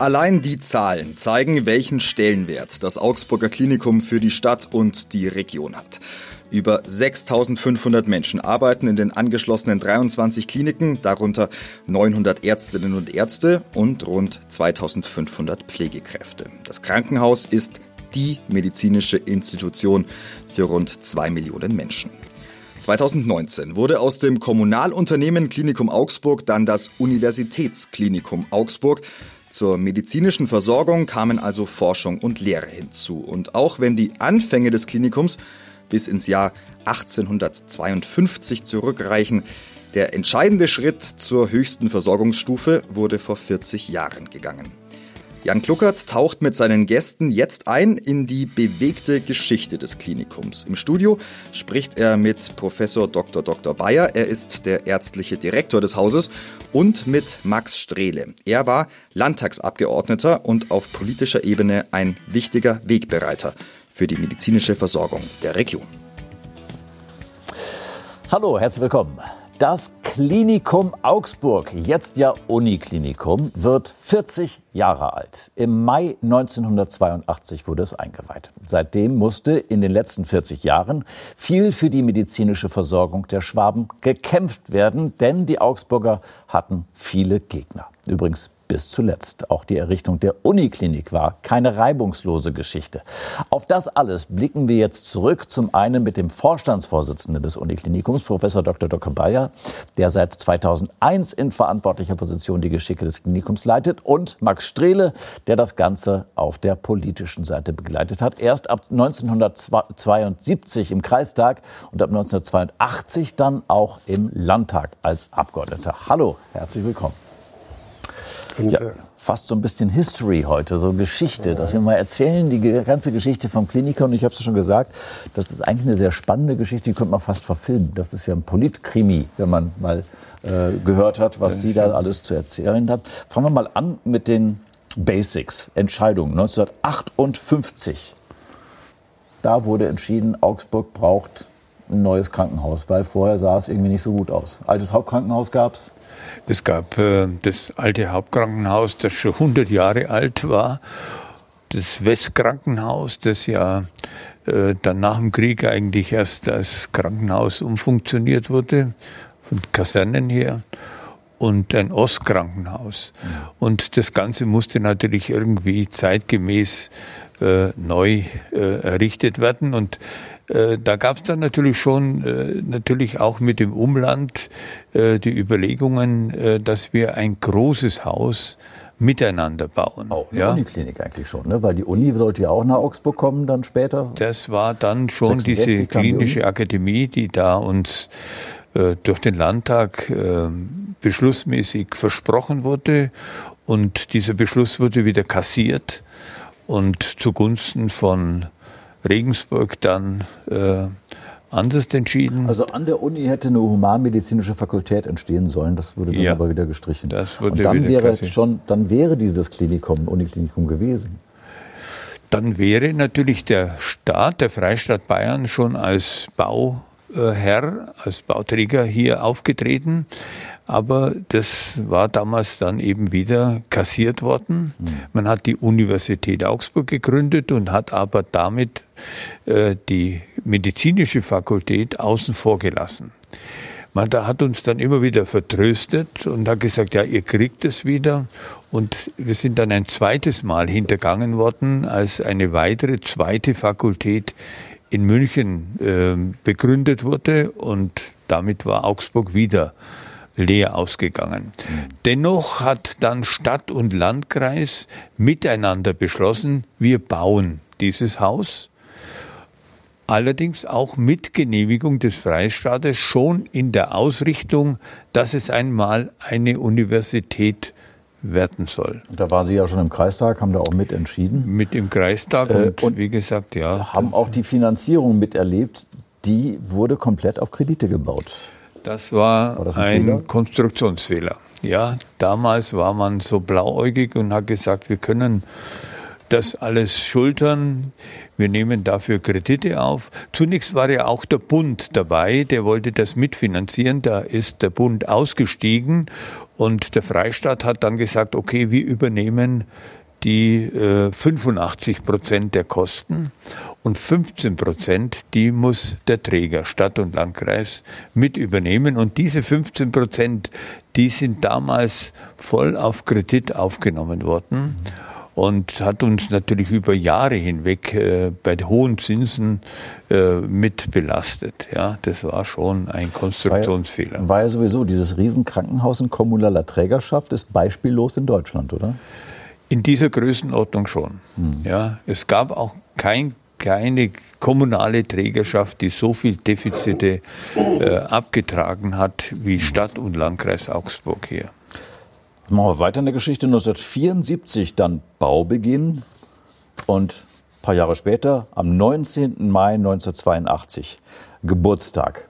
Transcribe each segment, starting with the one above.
Allein die Zahlen zeigen, welchen Stellenwert das Augsburger Klinikum für die Stadt und die Region hat. Über 6500 Menschen arbeiten in den angeschlossenen 23 Kliniken, darunter 900 Ärztinnen und Ärzte und rund 2500 Pflegekräfte. Das Krankenhaus ist die medizinische Institution für rund zwei Millionen Menschen. 2019 wurde aus dem Kommunalunternehmen Klinikum Augsburg dann das Universitätsklinikum Augsburg. Zur medizinischen Versorgung kamen also Forschung und Lehre hinzu. Und auch wenn die Anfänge des Klinikums bis ins Jahr 1852 zurückreichen, der entscheidende Schritt zur höchsten Versorgungsstufe wurde vor 40 Jahren gegangen. Jan Kluckert taucht mit seinen Gästen jetzt ein in die bewegte Geschichte des Klinikums. Im Studio spricht er mit Professor Dr. Dr. Bayer, er ist der ärztliche Direktor des Hauses, und mit Max Strehle. Er war Landtagsabgeordneter und auf politischer Ebene ein wichtiger Wegbereiter für die medizinische Versorgung der Region. Hallo, herzlich willkommen. Das Klinikum Augsburg, jetzt ja Uniklinikum, wird 40 Jahre alt. Im Mai 1982 wurde es eingeweiht. Seitdem musste in den letzten 40 Jahren viel für die medizinische Versorgung der Schwaben gekämpft werden, denn die Augsburger hatten viele Gegner. Übrigens bis zuletzt. Auch die Errichtung der Uniklinik war keine reibungslose Geschichte. Auf das alles blicken wir jetzt zurück. Zum einen mit dem Vorstandsvorsitzenden des Uniklinikums, Professor Dr. Dr. Bayer, der seit 2001 in verantwortlicher Position die Geschicke des Klinikums leitet, und Max Strehle, der das Ganze auf der politischen Seite begleitet hat. Erst ab 1972 im Kreistag und ab 1982 dann auch im Landtag als Abgeordneter. Hallo, herzlich willkommen. Ja, fast so ein bisschen History heute, so Geschichte, dass wir mal erzählen, die ganze Geschichte vom Kliniker. Und ich habe es schon gesagt, das ist eigentlich eine sehr spannende Geschichte, die könnte man fast verfilmen. Das ist ja ein Politkrimi, wenn man mal äh, gehört hat, was Sie da alles zu erzählen haben. Fangen wir mal an mit den Basics, Entscheidungen. 1958, da wurde entschieden, Augsburg braucht ein neues Krankenhaus, weil vorher sah es irgendwie nicht so gut aus. Altes Hauptkrankenhaus gab es, es gab äh, das alte Hauptkrankenhaus, das schon 100 Jahre alt war. Das Westkrankenhaus, das ja äh, dann nach dem Krieg eigentlich erst als Krankenhaus umfunktioniert wurde, von Kasernen her und ein Ostkrankenhaus. Und das Ganze musste natürlich irgendwie zeitgemäß äh, neu äh, errichtet werden. Und äh, da gab es dann natürlich schon, äh, natürlich auch mit dem Umland äh, die Überlegungen, äh, dass wir ein großes Haus miteinander bauen. Auch eine ja? Uniklinik eigentlich schon, ne? weil die Uni sollte ja auch nach Augsburg kommen dann später. Das war dann schon diese klinische Akademie, die da uns äh, durch den Landtag äh, beschlussmäßig versprochen wurde und dieser Beschluss wurde wieder kassiert und zugunsten von Regensburg dann äh, anders entschieden. Also an der Uni hätte eine humanmedizinische Fakultät entstehen sollen, das wurde dann ja, aber wieder gestrichen. Das wurde Und dann wäre schon, dann wäre dieses Klinikum, Uniklinikum gewesen. Dann wäre natürlich der Staat, der Freistaat Bayern schon als Bauherr, als Bauträger hier aufgetreten. Aber das war damals dann eben wieder kassiert worden. Mhm. Man hat die Universität Augsburg gegründet und hat aber damit äh, die medizinische Fakultät außen vor gelassen. Man da hat uns dann immer wieder vertröstet und hat gesagt, ja, ihr kriegt es wieder. Und wir sind dann ein zweites Mal hintergangen worden, als eine weitere zweite Fakultät in München äh, begründet wurde und damit war Augsburg wieder leer ausgegangen. Dennoch hat dann Stadt und Landkreis miteinander beschlossen, wir bauen dieses Haus. Allerdings auch mit Genehmigung des Freistaates schon in der Ausrichtung, dass es einmal eine Universität werden soll. Und da war Sie ja schon im Kreistag, haben da auch mit entschieden. Mit im Kreistag äh, und, und, wie gesagt, ja. Haben auch die Finanzierung miterlebt. Die wurde komplett auf Kredite gebaut. Das war, war das ein, ein Fehler? Konstruktionsfehler. Ja, damals war man so blauäugig und hat gesagt, wir können das alles schultern. Wir nehmen dafür Kredite auf. Zunächst war ja auch der Bund dabei, der wollte das mitfinanzieren. Da ist der Bund ausgestiegen und der Freistaat hat dann gesagt, okay, wir übernehmen die äh, 85 Prozent der Kosten und 15 Prozent, die muss der Träger, Stadt und Landkreis, mit übernehmen. Und diese 15 Prozent, die sind damals voll auf Kredit aufgenommen worden und hat uns natürlich über Jahre hinweg äh, bei hohen Zinsen äh, mit belastet. Ja, das war schon ein Konstruktionsfehler. War ja, war ja sowieso dieses Riesenkrankenhaus in kommunaler Trägerschaft ist beispiellos in Deutschland, oder? In dieser Größenordnung schon. Hm. Ja, es gab auch kein keine kommunale Trägerschaft, die so viel Defizite äh, abgetragen hat wie Stadt und Landkreis Augsburg hier. Machen wir weiter in der Geschichte. 1974 dann Baubeginn und ein paar Jahre später, am 19. Mai 1982, Geburtstag.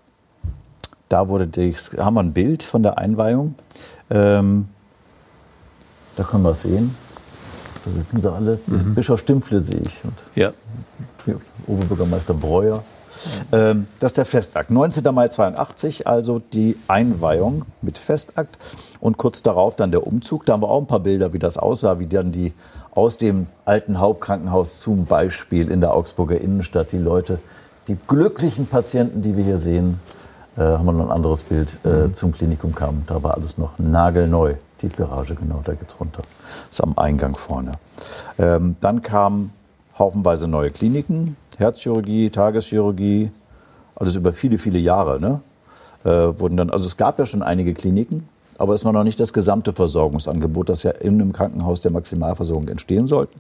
Da wurde die, haben wir ein Bild von der Einweihung. Ähm, da können wir es sehen. Da sitzen sie alle. Mhm. Bischof Stimpfle sehe ich. Und ja. Oberbürgermeister Breuer. Ähm, das ist der Festakt. 19. Mai 82, also die Einweihung mit Festakt. Und kurz darauf dann der Umzug. Da haben wir auch ein paar Bilder, wie das aussah, wie dann die aus dem alten Hauptkrankenhaus zum Beispiel in der Augsburger Innenstadt die Leute, die glücklichen Patienten, die wir hier sehen, äh, haben wir noch ein anderes Bild, äh, mhm. zum Klinikum kamen. Da war alles noch nagelneu. Tiefgarage, genau, da geht's runter. Das ist am Eingang vorne. Ähm, dann kamen haufenweise neue Kliniken, Herzchirurgie, Tageschirurgie, alles über viele, viele Jahre. Ne? Äh, wurden dann, also es gab ja schon einige Kliniken, aber es war noch nicht das gesamte Versorgungsangebot, das ja in einem Krankenhaus der Maximalversorgung entstehen sollte.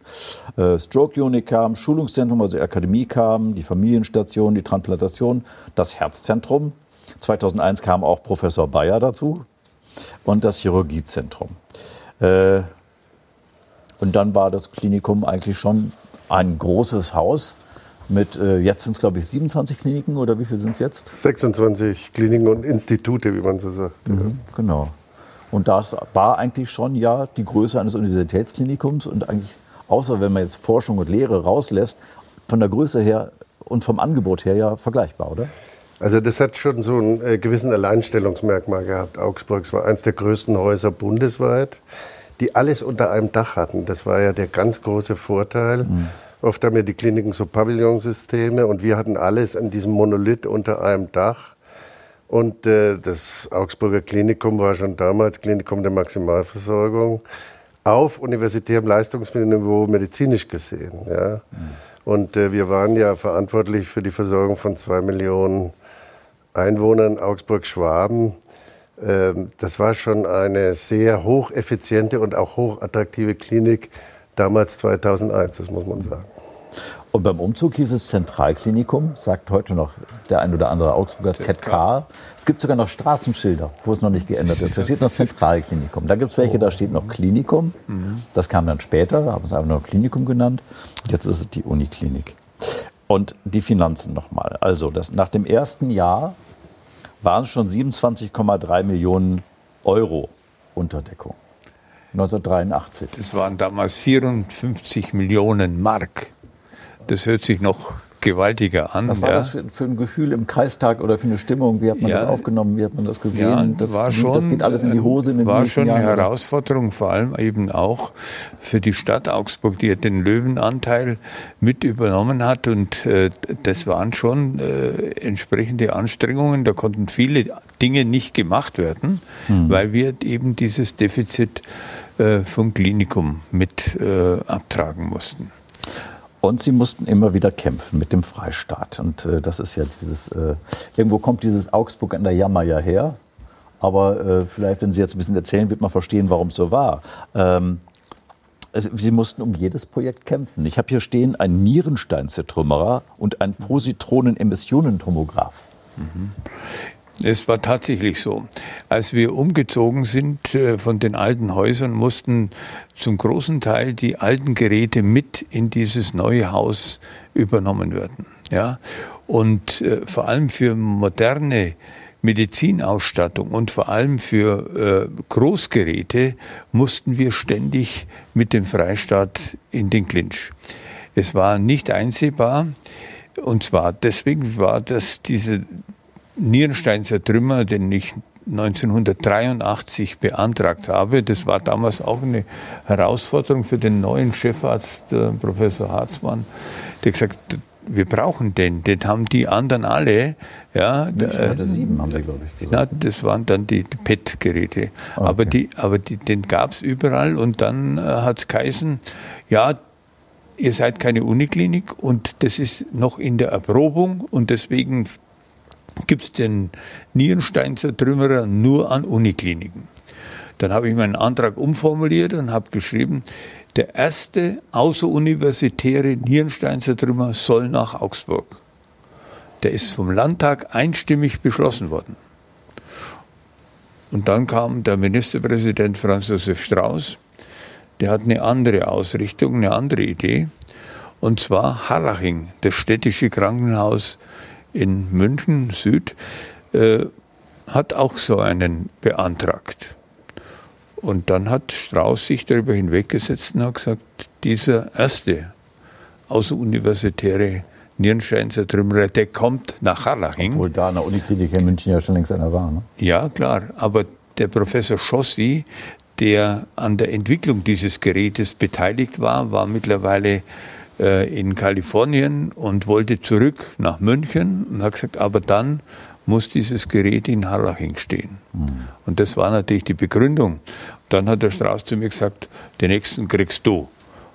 Äh, Stroke Unit kam, Schulungszentrum, also Akademie kam, die Familienstation, die Transplantation, das Herzzentrum. 2001 kam auch Professor Bayer dazu und das Chirurgiezentrum. Äh, und dann war das Klinikum eigentlich schon ein großes Haus mit, äh, jetzt sind es glaube ich 27 Kliniken oder wie viel sind es jetzt? 26 Kliniken und Institute, wie man so sagt. Mhm, ja. Genau. Und das war eigentlich schon ja die Größe eines Universitätsklinikums und eigentlich, außer wenn man jetzt Forschung und Lehre rauslässt, von der Größe her und vom Angebot her ja vergleichbar, oder? Also das hat schon so einen äh, gewissen Alleinstellungsmerkmal gehabt. Augsburg war eines der größten Häuser bundesweit, die alles unter einem Dach hatten. Das war ja der ganz große Vorteil. Mhm. Oft haben ja die Kliniken so Pavillonsysteme und wir hatten alles an diesem Monolith unter einem Dach. Und äh, das Augsburger Klinikum war schon damals Klinikum der Maximalversorgung auf universitärem Leistungsniveau medizinisch gesehen. Ja. Mhm. Und äh, wir waren ja verantwortlich für die Versorgung von zwei Millionen Einwohnern Augsburg-Schwaben. Ähm, das war schon eine sehr hocheffiziente und auch hochattraktive Klinik damals 2001, das muss man sagen. Und beim Umzug hieß es Zentralklinikum, sagt heute noch der ein oder andere Augsburger ZK. Es gibt sogar noch Straßenschilder, wo es noch nicht geändert ist. Da steht noch Zentralklinikum. Da gibt es welche, da steht noch Klinikum. Das kam dann später, da haben es einfach nur Klinikum genannt. Jetzt ist es die Uniklinik. Und die Finanzen nochmal. Also das, nach dem ersten Jahr waren es schon 27,3 Millionen Euro Unterdeckung. 1983. Es waren damals 54 Millionen Mark. Das hört sich noch gewaltiger an. Was war ja. das für, für, ein Gefühl im Kreistag oder für eine Stimmung? Wie hat man ja, das aufgenommen? Wie hat man das gesehen? Ja, das, war schon, das geht alles in die Hose in den war schon eine Jahren, Herausforderung, vor allem eben auch für die Stadt Augsburg, die ja den Löwenanteil mit übernommen hat. Und äh, das waren schon äh, entsprechende Anstrengungen. Da konnten viele Dinge nicht gemacht werden, hm. weil wir eben dieses Defizit äh, vom Klinikum mit äh, abtragen mussten. Und sie mussten immer wieder kämpfen mit dem Freistaat. Und äh, das ist ja dieses, äh, irgendwo kommt dieses Augsburg an der Jammer ja her. Aber äh, vielleicht, wenn Sie jetzt ein bisschen erzählen, wird man verstehen, warum es so war. Ähm, Sie mussten um jedes Projekt kämpfen. Ich habe hier stehen ein Nierensteinzertrümmerer und ein Positronenemissionentomograph. Mhm. Es war tatsächlich so. Als wir umgezogen sind äh, von den alten Häusern, mussten zum großen Teil die alten Geräte mit in dieses neue Haus übernommen werden. Ja? Und äh, vor allem für moderne Medizinausstattung und vor allem für äh, Großgeräte mussten wir ständig mit dem Freistaat in den Clinch. Es war nicht einsehbar und zwar deswegen war das diese Nierensteinzer Trümmer, den ich 1983 beantragt habe. Das war damals auch eine Herausforderung für den neuen Chefarzt, Professor Harzmann, der gesagt, wir brauchen den, den haben die anderen alle. Ja, äh, sieben haben sie, glaube ich. Na, das waren dann die PET-Geräte. Okay. Aber, die, aber die, den gab es überall und dann äh, hat es geheißen, ja, ihr seid keine Uniklinik und das ist noch in der Erprobung und deswegen gibt es den Nierensteinzertrümmerer nur an Unikliniken. Dann habe ich meinen Antrag umformuliert und habe geschrieben, der erste außeruniversitäre Nierensteinzertrümmer soll nach Augsburg. Der ist vom Landtag einstimmig beschlossen worden. Und dann kam der Ministerpräsident Franz Josef Strauß, der hat eine andere Ausrichtung, eine andere Idee. Und zwar Harlaching, das städtische Krankenhaus in München Süd, äh, hat auch so einen beantragt. Und dann hat Strauß sich darüber hinweggesetzt und hat gesagt, dieser erste außeruniversitäre Nierensteinzertrümmerer, der kommt nach Harlaching. Obwohl da an der Uniklinik in München ja schon längst einer war. Ne? Ja, klar. Aber der Professor Schossi, der an der Entwicklung dieses Gerätes beteiligt war, war mittlerweile in Kalifornien und wollte zurück nach München und hat gesagt, aber dann muss dieses Gerät in Harlaching stehen. Mhm. Und das war natürlich die Begründung. Dann hat der Strauß zu mir gesagt, den nächsten kriegst du.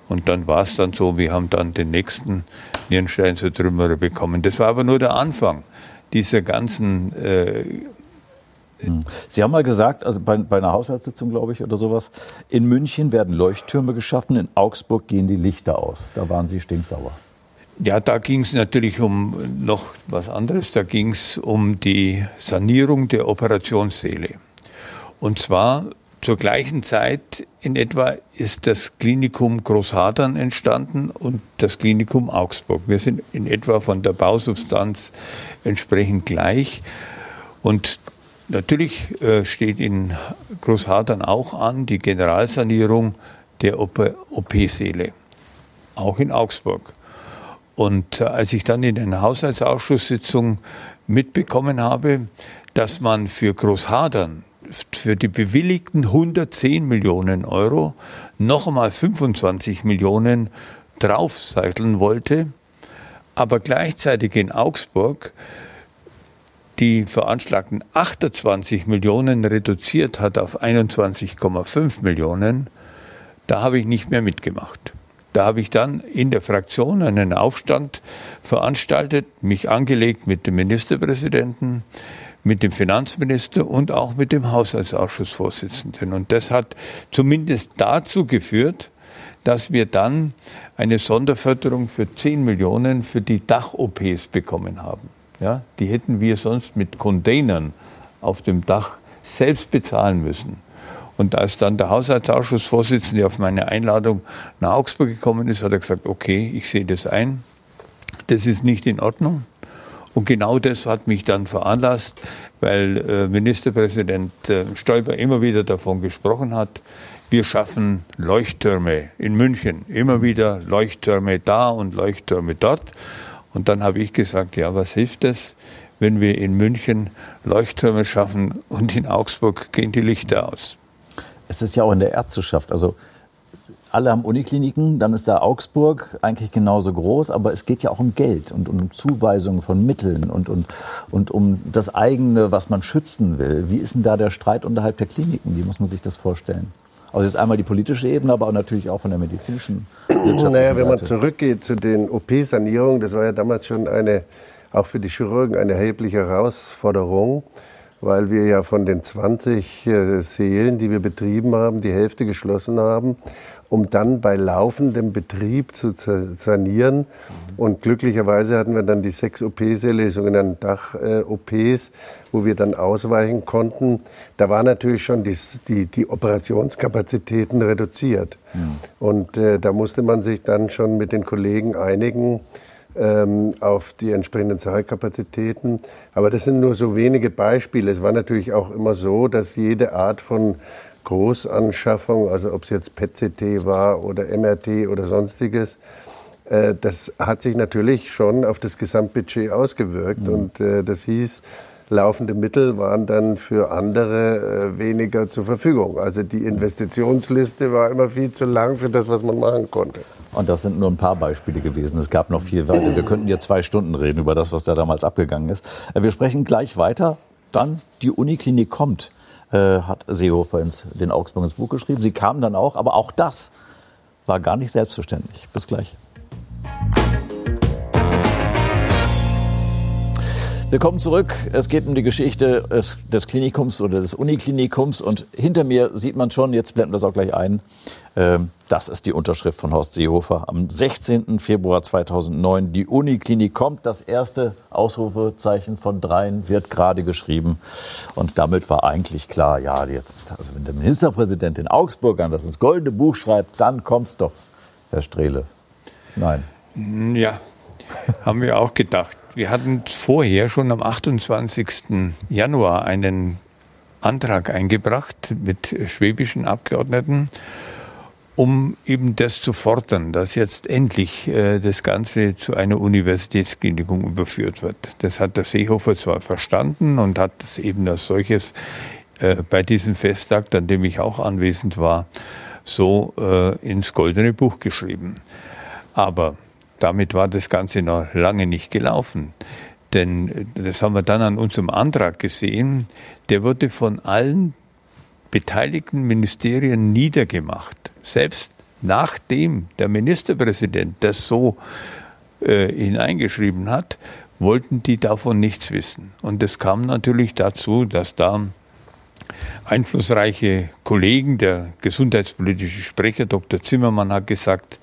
Und dann war es dann so, wir haben dann den nächsten Nierensteinzertrümmerer bekommen. Das war aber nur der Anfang dieser ganzen äh. Sie haben mal gesagt, also bei, bei, einer Haushaltssitzung, glaube ich, oder sowas, in München werden Leuchttürme geschaffen, in Augsburg gehen die Lichter aus. Da waren Sie stinksauer. Ja, da ging es natürlich um noch was anderes. Da ging es um die Sanierung der Operationssäle. Und zwar zur gleichen Zeit in etwa ist das Klinikum Großhadern entstanden und das Klinikum Augsburg. Wir sind in etwa von der Bausubstanz entsprechend gleich. Und natürlich äh, steht in Großhadern auch an die Generalsanierung der OP-Säle, auch in Augsburg. Und äh, als ich dann in einer Haushaltsausschusssitzung mitbekommen habe, dass man für Großhadern für die bewilligten 110 Millionen Euro noch einmal 25 Millionen draufseiteln wollte, aber gleichzeitig in Augsburg die veranschlagten 28 Millionen reduziert hat auf 21,5 Millionen, da habe ich nicht mehr mitgemacht. Da habe ich dann in der Fraktion einen Aufstand veranstaltet, mich angelegt mit dem Ministerpräsidenten, mit dem Finanzminister und auch mit dem Haushaltsausschussvorsitzenden. Und das hat zumindest dazu geführt, dass wir dann eine Sonderförderung für 10 Millionen für die Dach-OPs bekommen haben. Ja, die hätten wir sonst mit Containern auf dem Dach selbst bezahlen müssen. Und als dann der Haushaltsausschussvorsitzende auf meine Einladung nach Augsburg gekommen ist, hat er gesagt, okay, ich sehe das ein. Das ist nicht in Ordnung. Und genau das hat mich dann veranlasst, weil äh, Ministerpräsident äh, Stoiber immer wieder davon gesprochen hat, wir schaffen Leuchttürme in München, immer wieder Leuchttürme da und Leuchttürme dort. Und dann habe ich gesagt, ja, was hilft es, wenn wir in München Leuchttürme schaffen und in Augsburg gehen die Lichter aus? Es ist ja auch in der Ärzteschaft. Also alle haben Unikliniken, dann ist da Augsburg eigentlich genauso groß, aber es geht ja auch um Geld und um Zuweisungen von Mitteln und, und, und um das eigene, was man schützen will. Wie ist denn da der Streit unterhalb der Kliniken? Wie muss man sich das vorstellen? Also jetzt einmal die politische Ebene, aber auch natürlich auch von der medizinischen. Naja, wenn man zurückgeht zu den OP-Sanierungen, das war ja damals schon eine, auch für die Chirurgen eine erhebliche Herausforderung weil wir ja von den 20 äh, Seelen, die wir betrieben haben, die Hälfte geschlossen haben um dann bei laufendem Betrieb zu sanieren. Und glücklicherweise hatten wir dann die sechs OP-Säle, die sogenannten Dach-OPs, wo wir dann ausweichen konnten. Da waren natürlich schon die, die, die Operationskapazitäten reduziert. Mhm. Und äh, da musste man sich dann schon mit den Kollegen einigen, ähm, auf die entsprechenden Zahlkapazitäten. Aber das sind nur so wenige Beispiele. Es war natürlich auch immer so, dass jede Art von Großanschaffung, also ob es jetzt PET-CT war oder MRT oder sonstiges, äh, das hat sich natürlich schon auf das Gesamtbudget ausgewirkt. Mhm. Und äh, das hieß, laufende Mittel waren dann für andere äh, weniger zur Verfügung. Also die Investitionsliste war immer viel zu lang für das, was man machen konnte. Und das sind nur ein paar Beispiele gewesen. Es gab noch viel weiter. Wir könnten hier zwei Stunden reden über das, was da damals abgegangen ist. Wir sprechen gleich weiter. Dann die Uniklinik kommt, äh, hat Seehofer ins, den Augsburg ins Buch geschrieben. Sie kamen dann auch, aber auch das war gar nicht selbstverständlich. Bis gleich. Willkommen zurück. Es geht um die Geschichte des Klinikums oder des Uniklinikums. Und hinter mir sieht man schon, jetzt blenden wir das auch gleich ein, ähm, das ist die Unterschrift von Horst Seehofer. Am 16. Februar 2009, die Uniklinik kommt. Das erste Ausrufezeichen von dreien wird gerade geschrieben. Und damit war eigentlich klar, ja, jetzt, also wenn der Ministerpräsident in Augsburg an das ins Goldene Buch schreibt, dann kommt's doch, Herr Strehle. Nein. Ja, haben wir auch gedacht. Wir hatten vorher schon am 28. Januar einen Antrag eingebracht mit schwäbischen Abgeordneten, um eben das zu fordern, dass jetzt endlich äh, das Ganze zu einer Universitätsklinikum überführt wird. Das hat der Seehofer zwar verstanden und hat es eben als solches äh, bei diesem Festtag, an dem ich auch anwesend war, so äh, ins Goldene Buch geschrieben. Aber damit war das Ganze noch lange nicht gelaufen. Denn äh, das haben wir dann an unserem Antrag gesehen, der wurde von allen beteiligten Ministerien niedergemacht. Selbst nachdem der Ministerpräsident das so äh, hineingeschrieben hat, wollten die davon nichts wissen. Und es kam natürlich dazu, dass da einflussreiche Kollegen, der gesundheitspolitische Sprecher Dr. Zimmermann hat gesagt,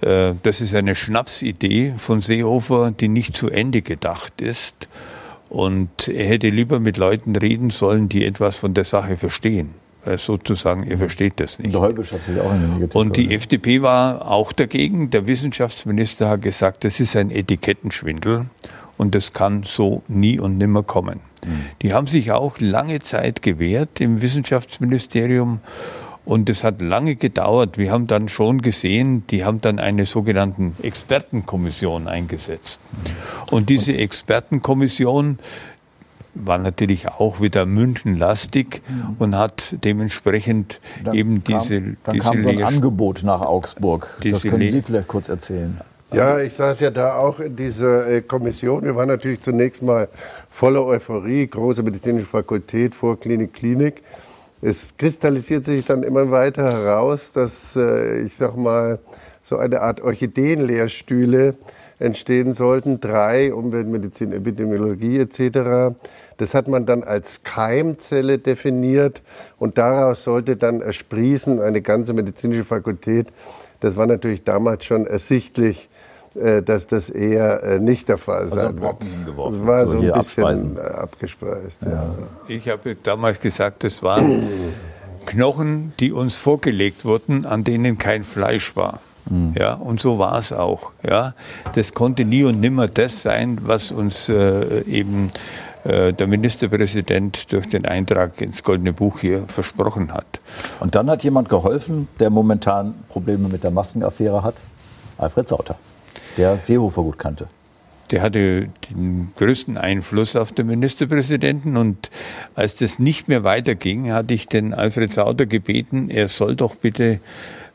das ist eine Schnapsidee von Seehofer, die nicht zu Ende gedacht ist. Und er hätte lieber mit Leuten reden sollen, die etwas von der Sache verstehen. Weil sozusagen, er versteht das nicht. Und, hat sich auch in Und die FDP war auch dagegen. Der Wissenschaftsminister hat gesagt, das ist ein Etikettenschwindel und das kann so nie und nimmer kommen. Mhm. Die haben sich auch lange Zeit gewehrt im Wissenschaftsministerium und es hat lange gedauert. Wir haben dann schon gesehen, die haben dann eine sogenannte Expertenkommission eingesetzt. Und diese Expertenkommission war natürlich auch wieder münchenlastig und hat dementsprechend dann eben kam, diese, dann diese kam so ein Angebot nach Augsburg. Das können Sie vielleicht kurz erzählen. Ja, ich saß ja da auch in dieser äh, Kommission. Wir waren natürlich zunächst mal voller Euphorie, große medizinische Fakultät, Vorklinik, Klinik. Es kristallisiert sich dann immer weiter heraus, dass, äh, ich sag mal, so eine Art Orchideenlehrstühle entstehen sollten. Drei, Umweltmedizin, Epidemiologie etc. Das hat man dann als Keimzelle definiert und daraus sollte dann ersprießen eine ganze medizinische Fakultät. Das war natürlich damals schon ersichtlich, dass das eher äh, nicht der Fall also sein wird. Das war so, so ein bisschen abspeisen. Äh, abgespeist. Ja. Ja. Ich habe damals gesagt, das waren Knochen, die uns vorgelegt wurden, an denen kein Fleisch war. Mhm. Ja, und so war es auch. Ja, das konnte nie und nimmer das sein, was uns äh, eben äh, der Ministerpräsident durch den Eintrag ins Goldene Buch hier versprochen hat. Und dann hat jemand geholfen, der momentan Probleme mit der Maskenaffäre hat, Alfred Sauter der Seehofer gut kannte. Der hatte den größten Einfluss auf den Ministerpräsidenten und als das nicht mehr weiterging, hatte ich den Alfred Sauter gebeten, er soll doch bitte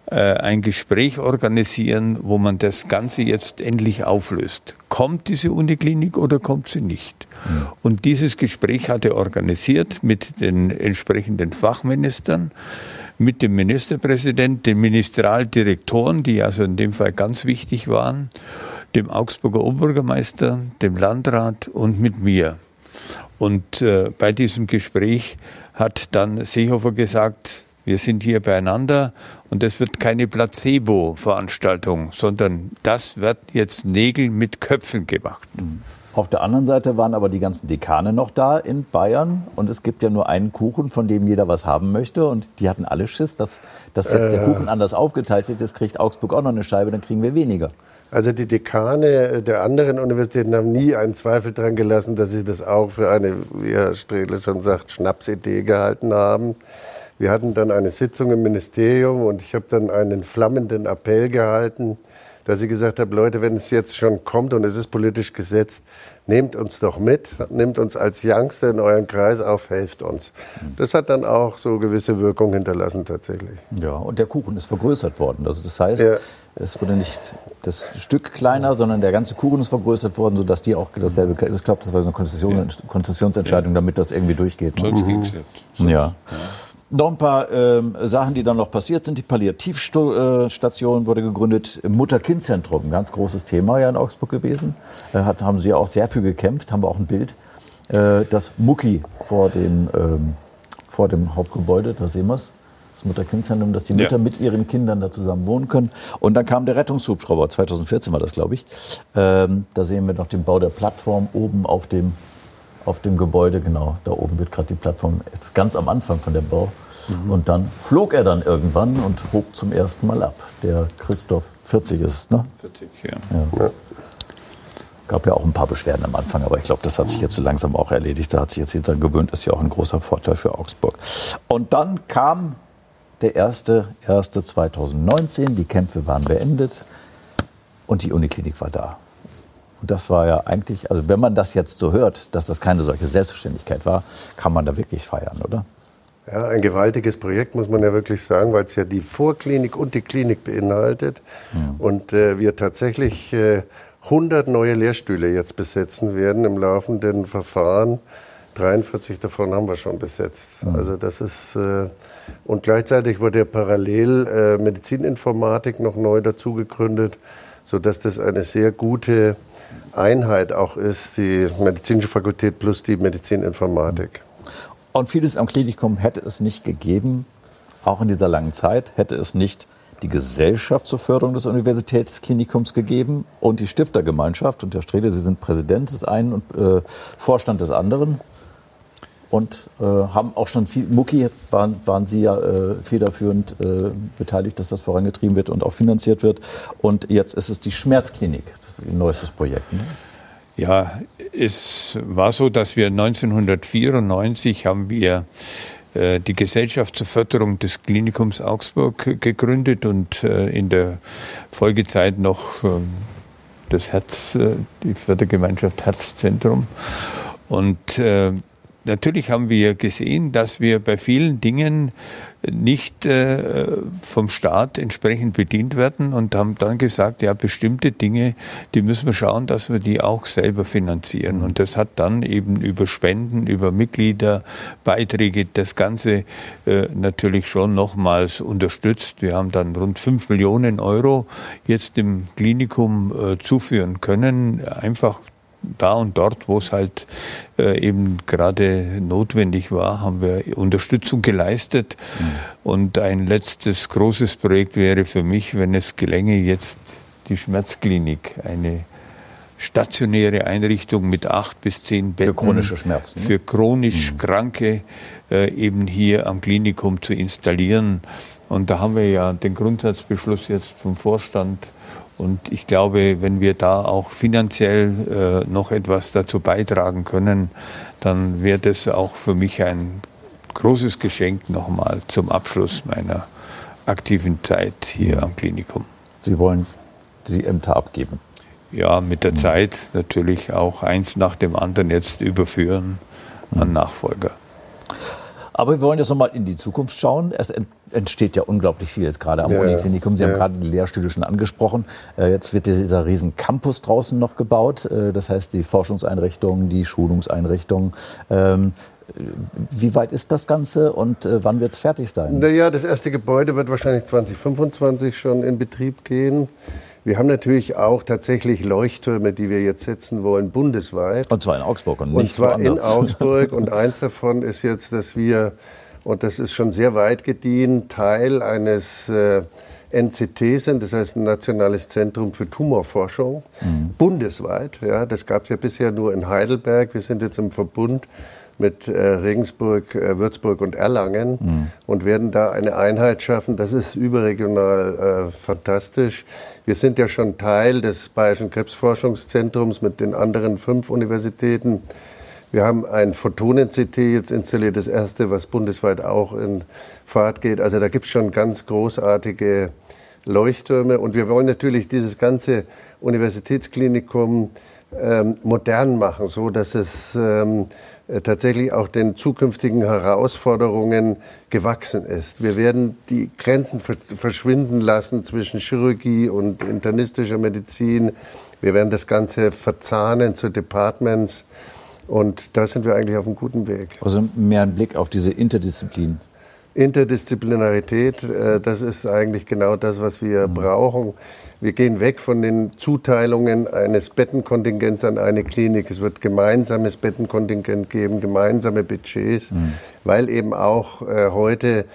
äh, ein Gespräch organisieren, wo man das Ganze jetzt endlich auflöst. Kommt diese Uniklinik oder kommt sie nicht? Mhm. Und dieses Gespräch hat er organisiert mit den entsprechenden Fachministern mit dem Ministerpräsident, den Ministerialdirektoren, die also in dem Fall ganz wichtig waren, dem Augsburger Oberbürgermeister, dem Landrat und mit mir. Und äh, bei diesem Gespräch hat dann Seehofer gesagt, wir sind hier beieinander und es wird keine Placebo-Veranstaltung, sondern das wird jetzt Nägel mit Köpfen gemacht. Mhm. Auf der anderen Seite waren aber die ganzen Dekane noch da in Bayern und es gibt ja nur einen Kuchen, von dem jeder was haben möchte und die hatten alle Schiss, dass, dass jetzt äh, der Kuchen anders aufgeteilt wird. Jetzt kriegt Augsburg auch noch eine Scheibe, dann kriegen wir weniger. Also die Dekane der anderen Universitäten haben nie einen Zweifel daran gelassen, dass sie das auch für eine, wie Herr Strehle schon sagt, Schnapsidee gehalten haben. Wir hatten dann eine Sitzung im Ministerium und ich habe dann einen flammenden Appell gehalten, dass ich gesagt habe, Leute, wenn es jetzt schon kommt und es ist politisch gesetzt, nehmt uns doch mit, nehmt uns als Youngster in euren Kreis auf, helft uns. Das hat dann auch so gewisse Wirkung hinterlassen tatsächlich. Ja, und der Kuchen ist vergrößert worden. Also das heißt, ja. es wurde nicht das Stück kleiner, sondern der ganze Kuchen ist vergrößert worden, sodass die auch dasselbe, ich glaube, das war eine Konzession, Konzessionsentscheidung, damit das irgendwie durchgeht. Ne? Mhm. ja. Noch ein paar ähm, Sachen, die dann noch passiert sind. Die Palliativstation wurde gegründet. Mutter-Kind-Zentrum, ganz großes Thema ja in Augsburg gewesen. Äh, hat, haben Sie ja auch sehr viel gekämpft, haben wir auch ein Bild. Äh, das Mucki vor dem, ähm, vor dem Hauptgebäude, da sehen wir es. Das Mutter-Kind-Zentrum, dass die Mütter ja. mit ihren Kindern da zusammen wohnen können. Und dann kam der Rettungshubschrauber, 2014 war das, glaube ich. Ähm, da sehen wir noch den Bau der Plattform oben auf dem auf dem Gebäude, genau, da oben wird gerade die Plattform, jetzt ganz am Anfang von dem Bau. Mhm. Und dann flog er dann irgendwann und hob zum ersten Mal ab. Der Christoph 40 ist es, ne? 40, ja. ja. Gab ja auch ein paar Beschwerden am Anfang, aber ich glaube, das hat sich jetzt so langsam auch erledigt. Da hat sich jetzt jeder dran gewöhnt, ist ja auch ein großer Vorteil für Augsburg. Und dann kam der erste, erste 2019, die Kämpfe waren beendet und die Uniklinik war da. Und das war ja eigentlich, also wenn man das jetzt so hört, dass das keine solche Selbstverständlichkeit war, kann man da wirklich feiern, oder? Ja, ein gewaltiges Projekt, muss man ja wirklich sagen, weil es ja die Vorklinik und die Klinik beinhaltet. Mhm. Und äh, wir tatsächlich äh, 100 neue Lehrstühle jetzt besetzen werden im laufenden Verfahren. 43 davon haben wir schon besetzt. Mhm. Also das ist äh, und gleichzeitig wurde ja parallel äh, Medizininformatik noch neu dazu gegründet, so dass das eine sehr gute Einheit auch ist, die medizinische Fakultät plus die Medizininformatik. Und vieles am Klinikum hätte es nicht gegeben, auch in dieser langen Zeit, hätte es nicht die Gesellschaft zur Förderung des Universitätsklinikums gegeben und die Stiftergemeinschaft. Und Herr Strehle, Sie sind Präsident des einen und äh, Vorstand des anderen. Und äh, haben auch schon viel, Mucki waren, waren Sie ja äh, federführend äh, beteiligt, dass das vorangetrieben wird und auch finanziert wird. Und jetzt ist es die Schmerzklinik, das ist Ihr neuestes Projekt. Ne? Ja, es war so, dass wir 1994 haben wir äh, die Gesellschaft zur Förderung des Klinikums Augsburg gegründet und äh, in der Folgezeit noch äh, das Herz, die Fördergemeinschaft Herzzentrum. Und Natürlich haben wir gesehen, dass wir bei vielen Dingen nicht äh, vom Staat entsprechend bedient werden und haben dann gesagt, ja, bestimmte Dinge, die müssen wir schauen, dass wir die auch selber finanzieren. Und das hat dann eben über Spenden, über Mitgliederbeiträge das Ganze äh, natürlich schon nochmals unterstützt. Wir haben dann rund fünf Millionen Euro jetzt dem Klinikum äh, zuführen können, einfach da und dort, wo es halt äh, eben gerade notwendig war, haben wir Unterstützung geleistet. Mhm. Und ein letztes großes Projekt wäre für mich, wenn es gelänge, jetzt die Schmerzklinik, eine stationäre Einrichtung mit acht bis zehn Betten. Für chronische Schmerzen. Ne? Für chronisch mhm. Kranke äh, eben hier am Klinikum zu installieren. Und da haben wir ja den Grundsatzbeschluss jetzt vom Vorstand und ich glaube, wenn wir da auch finanziell äh, noch etwas dazu beitragen können, dann wäre das auch für mich ein großes Geschenk nochmal zum Abschluss meiner aktiven Zeit hier am Klinikum. Sie wollen die Ämter abgeben? Ja, mit der mhm. Zeit natürlich auch eins nach dem anderen jetzt überführen an Nachfolger. Aber wir wollen jetzt nochmal in die Zukunft schauen. Es entsteht ja unglaublich viel jetzt gerade am ja, Uniklinikum. Sie ja. haben gerade die Lehrstühle schon angesprochen. Äh, jetzt wird dieser riesen Campus draußen noch gebaut. Äh, das heißt, die Forschungseinrichtungen, die Schulungseinrichtungen. Ähm, wie weit ist das Ganze und äh, wann wird es fertig sein? Naja, das erste Gebäude wird wahrscheinlich 2025 schon in Betrieb gehen. Wir haben natürlich auch tatsächlich Leuchttürme, die wir jetzt setzen wollen, bundesweit. Und zwar in Augsburg und, und nicht zwar woanders. in Augsburg. Und eins davon ist jetzt, dass wir, und das ist schon sehr weit gediehen, Teil eines äh, NCT sind, das heißt ein Nationales Zentrum für Tumorforschung, mhm. bundesweit. Ja, das gab es ja bisher nur in Heidelberg. Wir sind jetzt im Verbund mit äh, Regensburg, äh, Würzburg und Erlangen mhm. und werden da eine Einheit schaffen. Das ist überregional äh, fantastisch. Wir sind ja schon Teil des Bayerischen Krebsforschungszentrums mit den anderen fünf Universitäten. Wir haben ein Photonen-CT jetzt installiert, das erste, was bundesweit auch in Fahrt geht. Also da gibt es schon ganz großartige Leuchttürme und wir wollen natürlich dieses ganze Universitätsklinikum ähm, modern machen, so dass es ähm, äh, tatsächlich auch den zukünftigen Herausforderungen gewachsen ist. Wir werden die Grenzen verschwinden lassen zwischen Chirurgie und internistischer Medizin. Wir werden das Ganze verzahnen zu Departments. Und da sind wir eigentlich auf einem guten Weg. Also mehr ein Blick auf diese Interdisziplin. Interdisziplinarität, äh, das ist eigentlich genau das, was wir mhm. brauchen. Wir gehen weg von den Zuteilungen eines Bettenkontingents an eine Klinik. Es wird gemeinsames Bettenkontingent geben, gemeinsame Budgets, mhm. weil eben auch äh, heute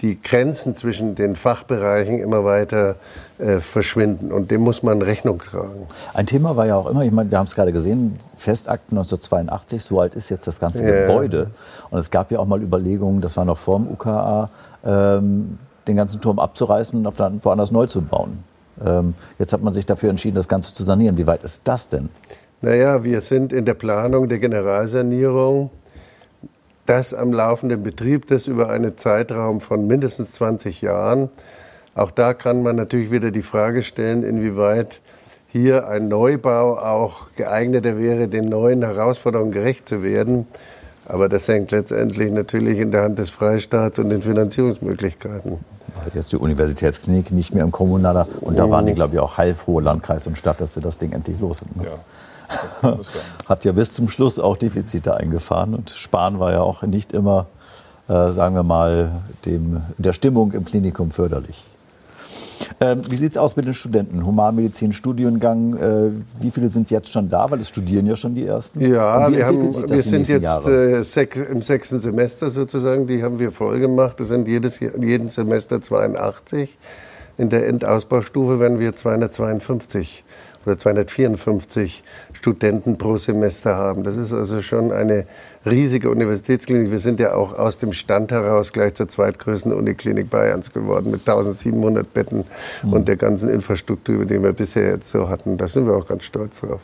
die Grenzen zwischen den Fachbereichen immer weiter äh, verschwinden. Und dem muss man Rechnung tragen. Ein Thema war ja auch immer, ich meine, wir haben es gerade gesehen, Festakten 1982, so alt ist jetzt das ganze ja. Gebäude. Und es gab ja auch mal Überlegungen, das war noch vor dem UKA, ähm, den ganzen Turm abzureißen und woanders neu zu bauen. Ähm, jetzt hat man sich dafür entschieden, das Ganze zu sanieren. Wie weit ist das denn? Naja, wir sind in der Planung der Generalsanierung. Das am laufenden Betrieb, das über einen Zeitraum von mindestens 20 Jahren. Auch da kann man natürlich wieder die Frage stellen, inwieweit hier ein Neubau auch geeigneter wäre, den neuen Herausforderungen gerecht zu werden. Aber das hängt letztendlich natürlich in der Hand des Freistaats und den Finanzierungsmöglichkeiten jetzt die Universitätsklinik nicht mehr im Kommunaler. Und da waren die, glaube ich, auch heilfrohe Landkreis und Stadt, dass sie das Ding endlich los sind. Ne? Ja. Hat ja bis zum Schluss auch Defizite eingefahren. Und Sparen war ja auch nicht immer, äh, sagen wir mal, dem, der Stimmung im Klinikum förderlich. Ähm, wie sieht es aus mit den Studenten? Humanmedizin-Studiengang, äh, wie viele sind jetzt schon da? Weil es studieren ja schon die ersten. Ja, wir, haben, wir sind jetzt äh, sech, im sechsten Semester sozusagen. Die haben wir voll gemacht. Das sind jedes, jeden Semester 82. In der Endausbaustufe werden wir 252 oder 254 Studenten pro Semester haben. Das ist also schon eine riesige Universitätsklinik. Wir sind ja auch aus dem Stand heraus gleich zur zweitgrößten Uniklinik Bayerns geworden mit 1700 Betten mhm. und der ganzen Infrastruktur, die wir bisher jetzt so hatten. Da sind wir auch ganz stolz drauf.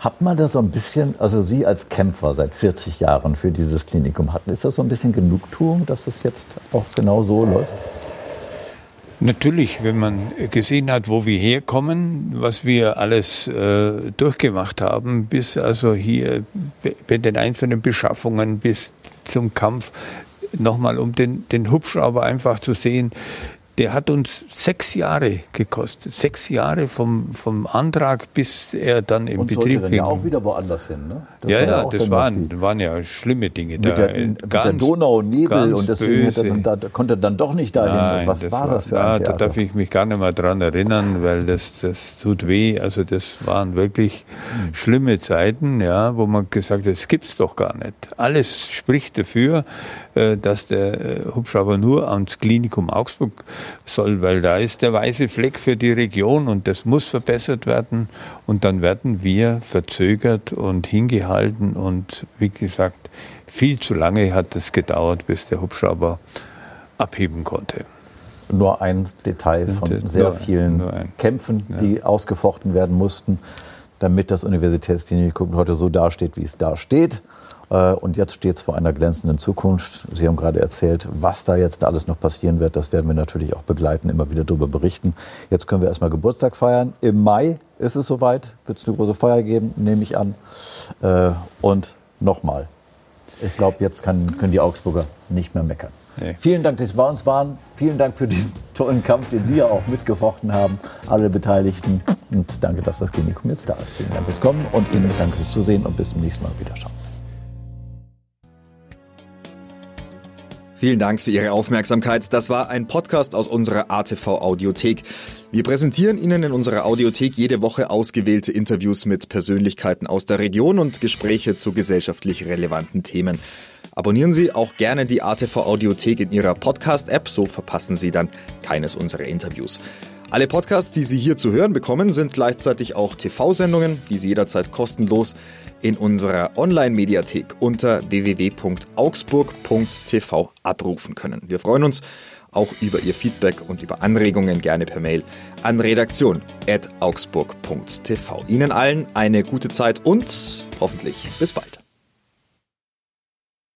Hat man da so ein bisschen, also Sie als Kämpfer seit 40 Jahren für dieses Klinikum hatten, ist das so ein bisschen Genugtuung, dass es jetzt auch genau so läuft? Natürlich, wenn man gesehen hat, wo wir herkommen, was wir alles äh, durchgemacht haben, bis also hier bei den einzelnen Beschaffungen bis zum Kampf, nochmal um den, den Hubschrauber einfach zu sehen, der hat uns sechs Jahre gekostet. Sechs Jahre vom, vom Antrag, bis er dann im und Betrieb dann ging. ja auch wieder woanders hin, ne? Das ja, ja, das waren, waren ja schlimme Dinge. Mit, der, mit der Donau Nebel und deswegen er dann, da, konnte er dann doch nicht dahin. Nein, Was war, war das für ein na, Da darf ich mich gar nicht mehr dran erinnern, weil das, das tut weh. Also das waren wirklich hm. schlimme Zeiten, ja, wo man gesagt hat, das gibt's doch gar nicht. Alles spricht dafür, äh, dass der äh, Hubschrauber nur ans Klinikum Augsburg soll, weil da ist der weiße Fleck für die Region und das muss verbessert werden. Und dann werden wir verzögert und hingehalten und wie gesagt, viel zu lange hat es gedauert, bis der Hubschrauber abheben konnte. Nur ein Detail von sehr vielen Kämpfen, die ausgefochten werden mussten, damit das Universitätsklinikum heute so dasteht, wie es dasteht. Äh, und jetzt steht es vor einer glänzenden Zukunft. Sie haben gerade erzählt, was da jetzt alles noch passieren wird. Das werden wir natürlich auch begleiten, immer wieder darüber berichten. Jetzt können wir erstmal Geburtstag feiern. Im Mai ist es soweit. Wird es eine große Feier geben, nehme ich an. Äh, und nochmal. Ich glaube, jetzt kann, können die Augsburger nicht mehr meckern. Nee. Vielen Dank, dass Sie bei uns waren. Vielen Dank für diesen tollen Kampf, den Sie ja auch mitgefochten haben, alle Beteiligten. Und danke, dass das Klinikum jetzt da ist. Vielen Dank fürs Kommen und Ihnen danke fürs Zusehen und bis zum nächsten Mal wieder Vielen Dank für Ihre Aufmerksamkeit. Das war ein Podcast aus unserer ATV Audiothek. Wir präsentieren Ihnen in unserer Audiothek jede Woche ausgewählte Interviews mit Persönlichkeiten aus der Region und Gespräche zu gesellschaftlich relevanten Themen. Abonnieren Sie auch gerne die ATV Audiothek in Ihrer Podcast-App, so verpassen Sie dann keines unserer Interviews. Alle Podcasts, die Sie hier zu hören bekommen, sind gleichzeitig auch TV-Sendungen, die Sie jederzeit kostenlos in unserer Online-Mediathek unter www.augsburg.tv abrufen können. Wir freuen uns auch über Ihr Feedback und über Anregungen gerne per Mail an redaktion.augsburg.tv. Ihnen allen eine gute Zeit und hoffentlich bis bald.